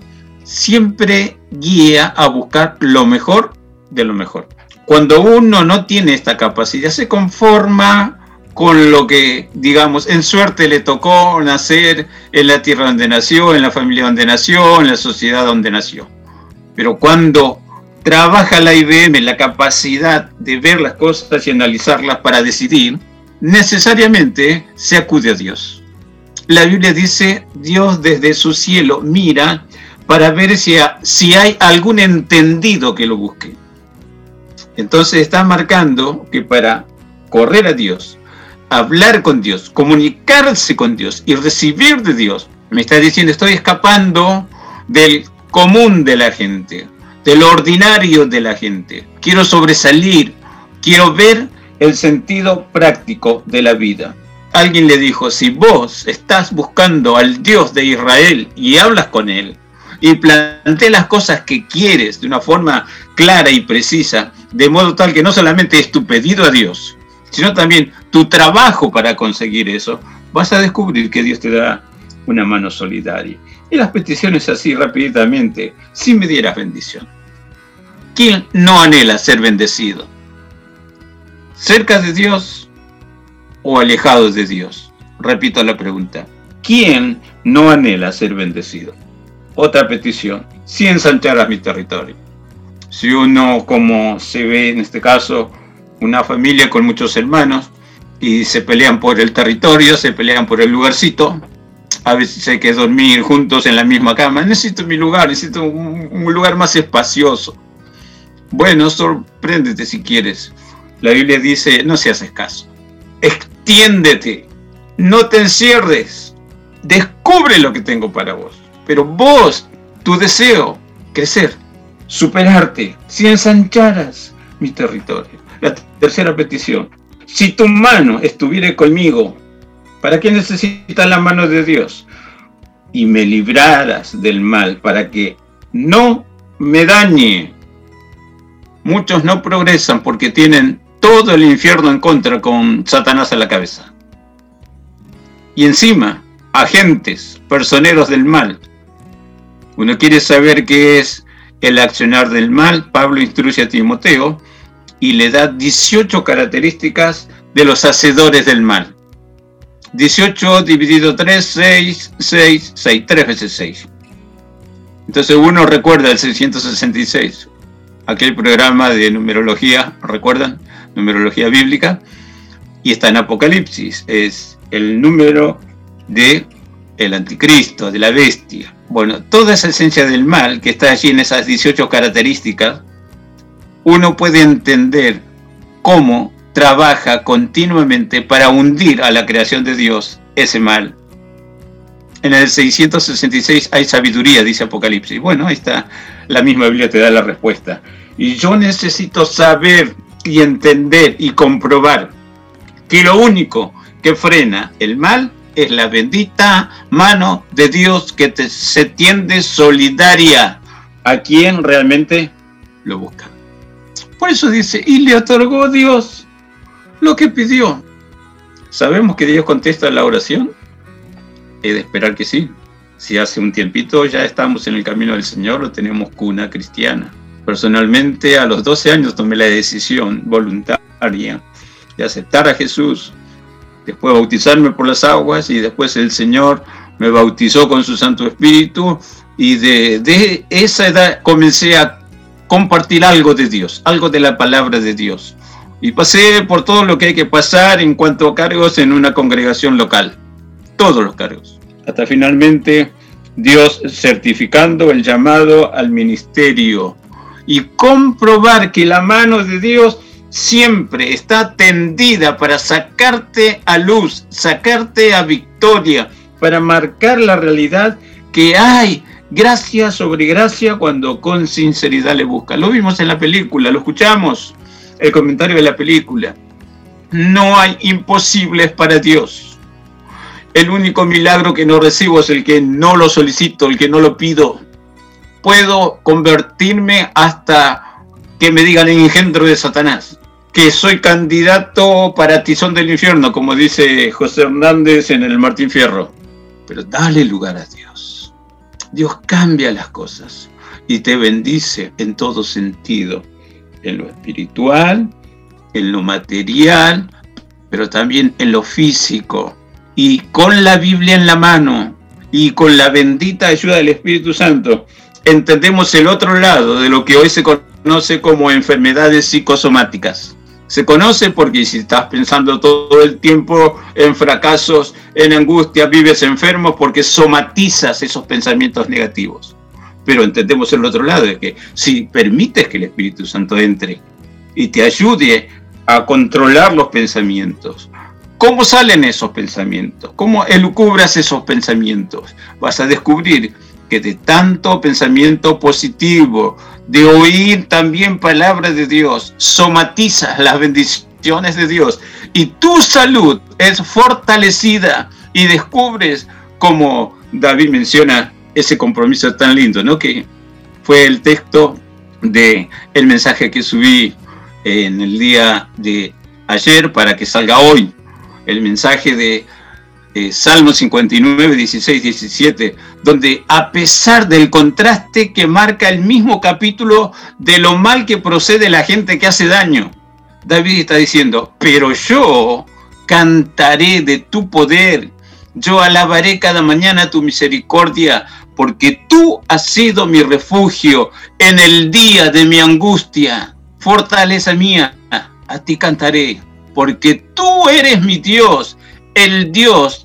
siempre guía a buscar lo mejor de lo mejor. Cuando uno no tiene esta capacidad, se conforma con lo que, digamos, en suerte le tocó nacer en la tierra donde nació, en la familia donde nació, en la sociedad donde nació. Pero cuando trabaja la IBM la capacidad de ver las cosas y analizarlas para decidir, necesariamente se acude a Dios. La Biblia dice, Dios desde su cielo mira para ver si, hay algún entendido que lo busque. Entonces está marcando que para correr a Dios, hablar con Dios, comunicarse con Dios y recibir de Dios, me está diciendo, estoy escapando del común de la gente, del ordinario de la gente. Quiero sobresalir, quiero ver el sentido práctico de la vida. Alguien le dijo, si vos estás buscando al Dios de Israel y hablas con él, y plantea las cosas que quieres de una forma clara y precisa, de modo tal que no solamente es tu pedido a Dios, sino también tu trabajo para conseguir eso, vas a descubrir que Dios te da una mano solidaria. Y las peticiones así rápidamente, si me dieras bendición. ¿Quién no anhela ser bendecido? ¿Cerca de Dios o alejado de Dios? Repito la pregunta. ¿Quién no anhela ser bendecido? Otra petición, si ensancharas mi territorio. Si uno, como se ve en este caso, una familia con muchos hermanos y se pelean por el territorio, se pelean por el lugarcito, a veces hay que dormir juntos en la misma cama. Necesito mi lugar, necesito un, lugar más espacioso. Bueno, sorpréndete si quieres. La Biblia dice, no seas escaso. Extiéndete. No te encierres. Descubre lo que tengo para vos. Pero vos, tu deseo, crecer, superarte, si ensancharas mi territorio. La tercera petición. Si tu mano estuviera conmigo, ¿para qué necesitas la mano de Dios? Y me libraras del mal para que no me dañe. Muchos no progresan porque tienen todo el infierno en contra con Satanás a la cabeza. Y encima, agentes, personeros del mal. Uno quiere saber qué es el accionar del mal. Pablo instruye a Timoteo y le da 18 características de los hacedores del mal. 18 dividido 3, 6, 6, 6, 3 veces 6. Entonces uno recuerda el 666, aquel programa de numerología, ¿recuerdan? Numerología bíblica. Y está en Apocalipsis, es el número de el anticristo, de la bestia. Bueno, toda esa esencia del mal que está allí en esas 18 características, uno puede entender cómo trabaja continuamente para hundir a la creación de Dios ese mal. En el 666 hay sabiduría, dice Apocalipsis. Bueno, ahí está, la misma Biblia te da la respuesta. Y yo necesito saber y entender y comprobar que lo único que frena el mal es la bendita mano de Dios que se tiende solidaria a quien realmente lo busca. Por eso dice, y le otorgó Dios lo que pidió. ¿Sabemos que Dios contesta la oración? He de esperar que sí. Si hace un tiempito ya estamos en el camino del Señor, lo tenemos cuna cristiana. Personalmente, a los 12 años tomé la decisión voluntaria de aceptar a Jesús después bautizarme por las aguas y después el Señor me bautizó con su Santo Espíritu y de, esa edad comencé a compartir algo de Dios, algo de la palabra de Dios. Y pasé por todo lo que hay que pasar en cuanto a cargos en una congregación local, todos los cargos, hasta finalmente Dios certificando el llamado al ministerio y comprobar que la mano de Dios siempre está tendida para sacarte a luz, sacarte a victoria, para marcar la realidad que hay gracia sobre gracia cuando con sinceridad le busca. Lo vimos en la película, lo escuchamos, el comentario de la película. No hay imposibles para Dios. El único milagro que no recibo es el que no lo solicito, el que no lo pido. Puedo convertirme hasta que me digan el engendro de Satanás que soy candidato para tizón del infierno, como dice José Hernández en el Martín Fierro. Pero dale lugar a Dios. Dios cambia las cosas y te bendice en todo sentido, en lo espiritual, en lo material, pero también en lo físico. Y con la Biblia en la mano y con la bendita ayuda del Espíritu Santo, entendemos el otro lado de lo que hoy se conoce como enfermedades psicosomáticas se conoce porque si estás pensando todo el tiempo en fracasos, en angustia, vives enfermo porque somatizas esos pensamientos negativos. Pero entendemos el otro lado, de que si permites que el Espíritu Santo entre y te ayude a controlar los pensamientos, ¿cómo salen esos pensamientos? ¿Cómo elucubras esos pensamientos? Vas a descubrir que de tanto pensamiento positivo, de oír también palabras de Dios, somatizas las bendiciones de Dios y tu salud es fortalecida y descubres como David menciona ese compromiso tan lindo, ¿no? Que fue el texto de el mensaje que subí en el día de ayer para que salga hoy, el mensaje de eh, Salmo 59, 16, 17, donde a pesar del contraste que marca el mismo capítulo de lo mal que procede la gente que hace daño, David está diciendo, pero yo cantaré de tu poder, yo alabaré cada mañana tu misericordia, porque tú has sido mi refugio en el día de mi angustia. Fortaleza mía, a ti cantaré, porque tú eres mi Dios, el Dios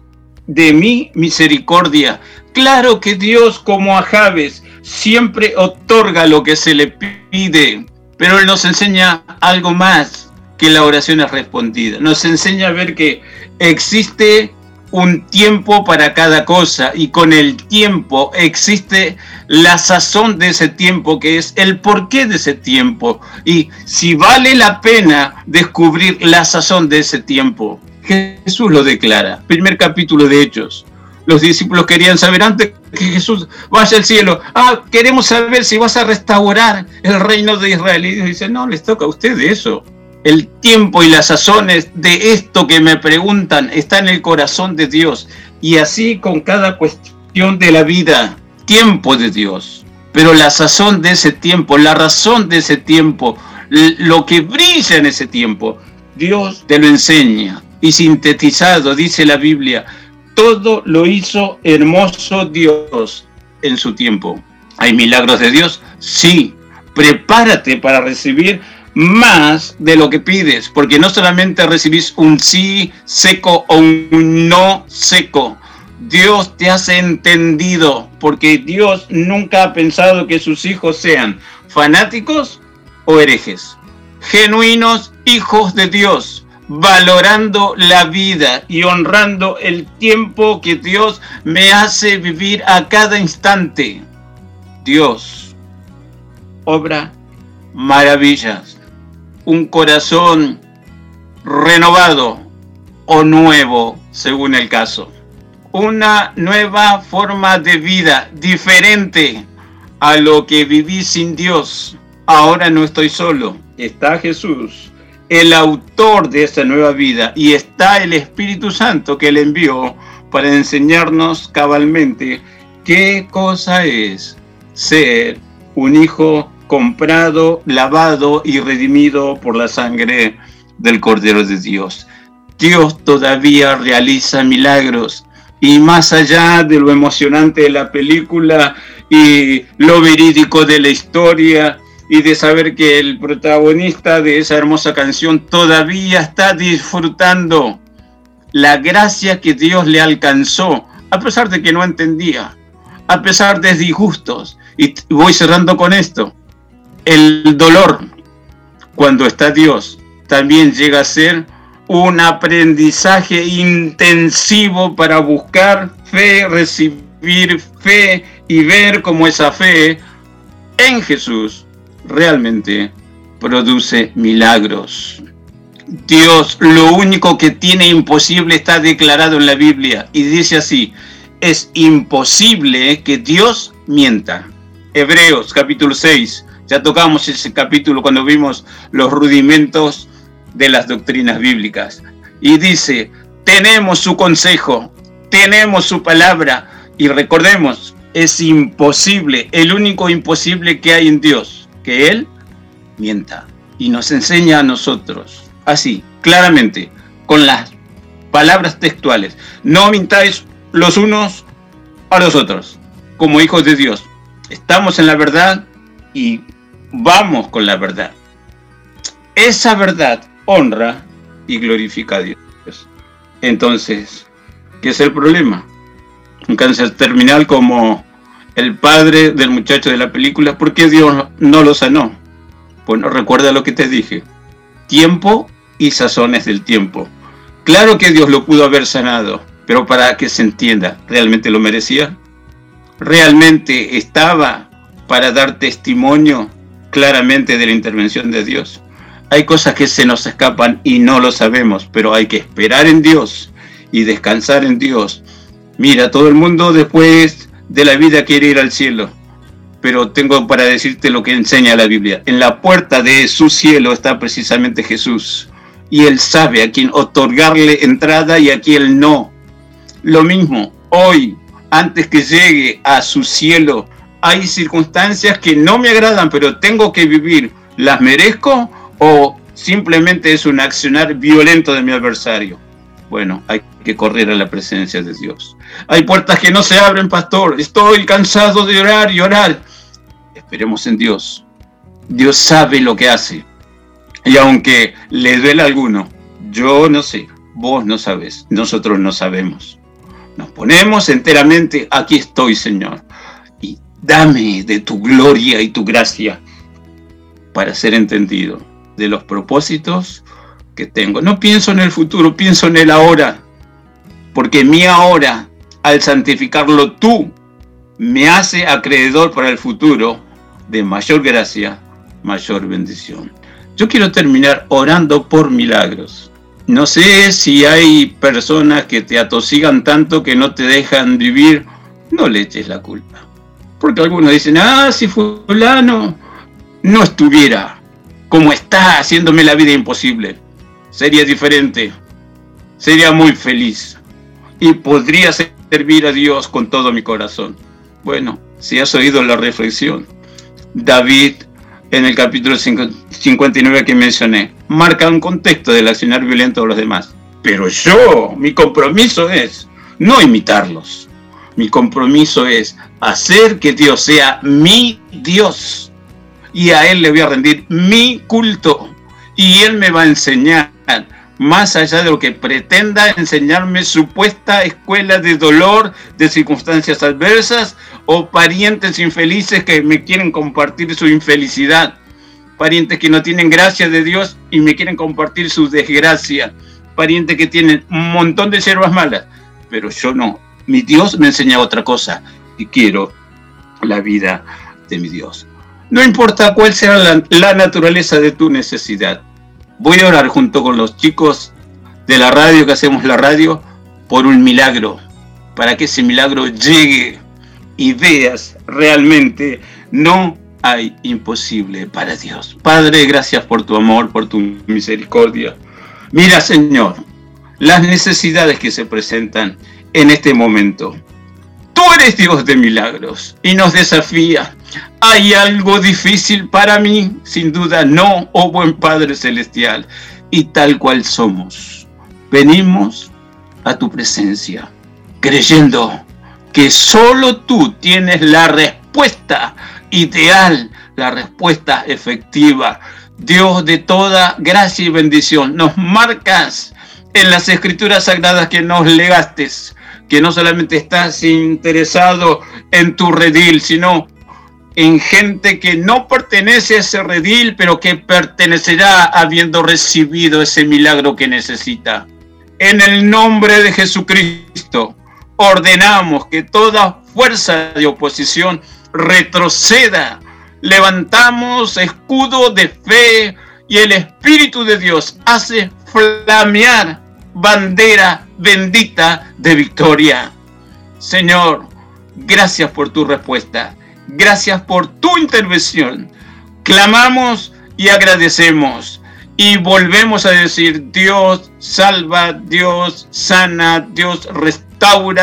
de mi misericordia. Claro que Dios, como a Javes, siempre otorga lo que se le pide, Pero Él nos enseña algo más que la oración es respondida. Nos enseña a ver que existe un tiempo para cada cosa y con el tiempo existe la sazón de ese tiempo que es el porqué de ese tiempo y si vale la pena descubrir la sazón de ese tiempo. Jesús lo declara, primer capítulo de Hechos. Los discípulos querían saber antes que Jesús vaya al cielo. Ah, queremos saber si vas a restaurar el reino de Israel. Y Dios dice, no, les toca a ustedes eso. El tiempo y las sazones de esto que me preguntan está en el corazón de Dios. Y así con cada cuestión de la vida, tiempo de Dios. Pero la sazón de ese tiempo, la razón de ese tiempo, lo que brilla en ese tiempo, Dios te lo enseña. Y sintetizado, dice la Biblia, todo lo hizo hermoso Dios en su tiempo. ¿Hay milagros de Dios? Sí. Prepárate para recibir más de lo que pides, porque no solamente recibís un sí seco o un no seco, Dios te hace entendido, porque Dios nunca ha pensado que sus hijos sean fanáticos o herejes, genuinos hijos de Dios, valorando la vida y honrando el tiempo que Dios me hace vivir a cada instante. Dios obra maravillas un corazón renovado o nuevo, según el caso. Una nueva forma de vida diferente a lo que viví sin Dios. Ahora no estoy solo, está Jesús, el autor de esta nueva vida, y está el Espíritu Santo que le envió para enseñarnos cabalmente qué cosa es ser un hijo comprado, lavado y redimido por la sangre del Cordero de Dios. Dios todavía realiza milagros y más allá de lo emocionante de la película y lo verídico de la historia y de saber que el protagonista de esa hermosa canción todavía está disfrutando la gracia que Dios le alcanzó, a pesar de que no entendía, a pesar de disgustos. Y voy cerrando con esto. El dolor, cuando está Dios, también llega a ser un aprendizaje intensivo para buscar fe, recibir fe y ver cómo esa fe en Jesús realmente produce milagros. Dios, lo único que tiene imposible está declarado en la Biblia y dice así, es imposible que Dios mienta. Hebreos capítulo 6, ya tocamos ese capítulo cuando vimos los rudimentos de las doctrinas bíblicas. Y dice, tenemos su consejo, tenemos su palabra y recordemos, es imposible, el único imposible que hay en Dios, que Él mienta. Y nos enseña a nosotros, así, claramente, con las palabras textuales, no mintáis los unos a los otros, como hijos de Dios. Estamos en la verdad y vamos con la verdad. Esa verdad honra y glorifica a Dios. Entonces, ¿qué es el problema? Un cáncer terminal como el padre del muchacho de la película, ¿por qué Dios no lo sanó? Bueno, recuerda lo que te dije. Tiempo y sazones del tiempo. Claro que Dios lo pudo haber sanado, pero para que se entienda, ¿realmente lo merecía? ¿Realmente estaba para dar testimonio claramente de la intervención de Dios. Hay cosas que se nos escapan y no lo sabemos, pero hay que esperar en Dios y descansar en Dios. Mira, todo el mundo después de la vida quiere ir al cielo, pero tengo para decirte lo que enseña la Biblia. En la puerta de su cielo está precisamente Jesús y Él sabe a quién otorgarle entrada y a quién no. Lo mismo, hoy, antes que llegue a su cielo, hay circunstancias que no me agradan, pero tengo que vivir, ¿las merezco o simplemente es un accionar violento de mi adversario? Bueno, hay que correr a la presencia de Dios. Hay puertas que no se abren, pastor. Estoy cansado de orar y orar. Esperemos en Dios. Dios sabe lo que hace. Y aunque le duele a alguno, yo no sé, vos no sabes, nosotros no sabemos. Nos ponemos enteramente, aquí estoy, Señor dame de tu gloria y tu gracia para ser entendido de los propósitos tengo. No pienso en el futuro, pienso en el ahora, porque mi ahora, al santificarlo tú, me hace acreedor para el futuro de mayor gracia, mayor bendición. Yo quiero terminar orando por milagros. No sé si hay personas que te atosigan tanto que no te dejan vivir, no le eches la culpa. Porque algunos dicen, ah, si fulano no estuviera como está haciéndome la vida imposible, sería diferente, sería muy feliz y podría servir a Dios con todo mi corazón. Bueno, si has oído la reflexión, David en el capítulo 59 que mencioné, marca un contexto del accionar violento de los demás. Pero yo, mi compromiso es no imitarlos. Mi compromiso es hacer que Dios sea mi Dios. Y a Él le voy a rendir mi culto. Y Él me va a enseñar, más allá de lo que pretenda enseñarme supuesta escuela de dolor, de circunstancias adversas, o parientes infelices que me quieren compartir su infelicidad, parientes que no tienen gracia de Dios y me quieren compartir su desgracia, parientes que tienen un montón de siervas malas, pero yo no. Mi Dios me enseña otra cosa y quiero la vida de mi Dios. No importa cuál sea la naturaleza de tu necesidad. Voy a orar junto con los chicos de la radio que hacemos la radio por un milagro, para que ese milagro llegue y veas realmente no hay imposible para Dios. Padre, gracias por tu amor, por tu misericordia. Mira, Señor, las necesidades que se presentan en este momento. Tú eres Dios de milagros y nos desafía. ¿Hay algo difícil para mí? Sin duda no, oh buen Padre Celestial. Y tal cual somos, venimos a tu presencia, creyendo que solo tú tienes la respuesta ideal, la respuesta efectiva. Dios de toda gracia y bendición, nos marcas en las escrituras sagradas que nos legaste, que no solamente estás interesado en tu redil, sino en gente que no pertenece a ese redil, pero que pertenecerá habiendo recibido ese milagro que necesita. En el nombre de Jesucristo, ordenamos que toda fuerza de oposición retroceda. Levantamos escudo de fe y el Espíritu de Dios hace flamear bandera bendita de victoria. Señor, gracias por tu respuesta. Gracias por tu intervención. Clamamos y agradecemos. Y volvemos a decir, Dios salva, Dios sana, Dios restaura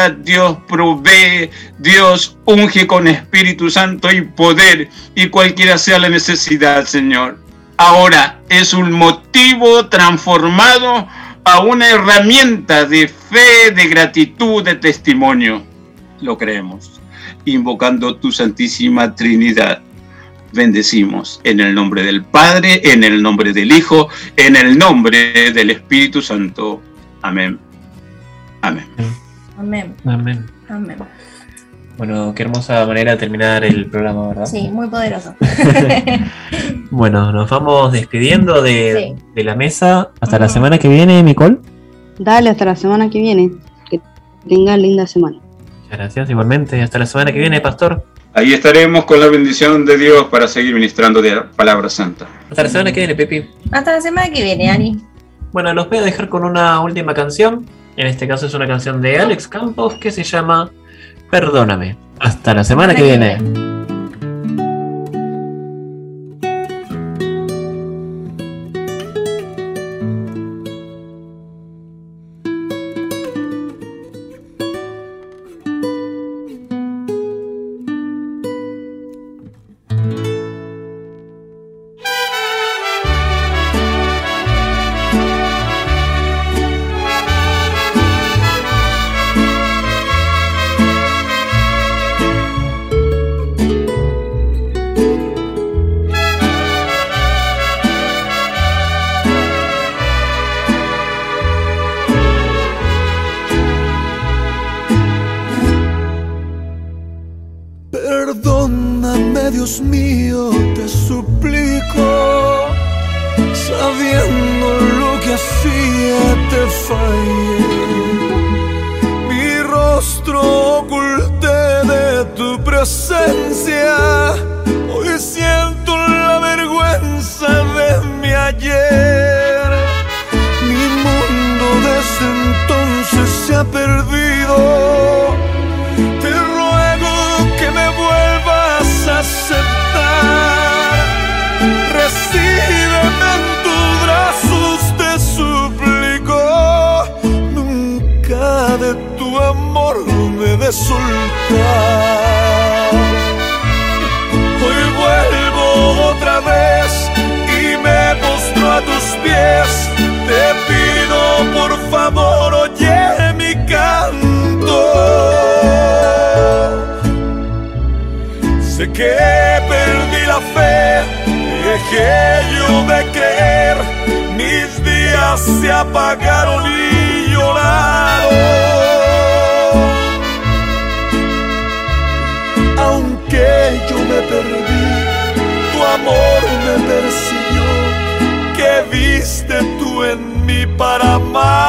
Dios provee, Dios unge con Espíritu Santo y poder, y cualquiera sea la necesidad, Señor. Ahora es un motivo transformado a una herramienta de fe, de gratitud, de testimonio. Lo creemos. Invocando tu Santísima Trinidad bendecimos en el nombre del Padre, en el nombre del Hijo, en el nombre del Espíritu Santo. Amén. Amén. Amén. Amén. Amén. Bueno, qué hermosa manera de terminar el programa, ¿verdad? Sí, muy poderoso. Bueno, nos vamos despidiendo de, Sí. de la mesa. Hasta la semana que viene, Nicole. Dale, hasta la semana que viene. Que tengan linda semana. Muchas gracias, igualmente. Hasta la semana que viene, Pastor. Ahí estaremos con la bendición de Dios para seguir ministrando de la palabra santa. Hasta la semana que viene, Pepi. Hasta la semana que viene, Ani. Bueno, los voy a dejar con una última canción. En este caso es una canción de Alex Campos que se llama Perdóname. Hasta la semana que viene. Para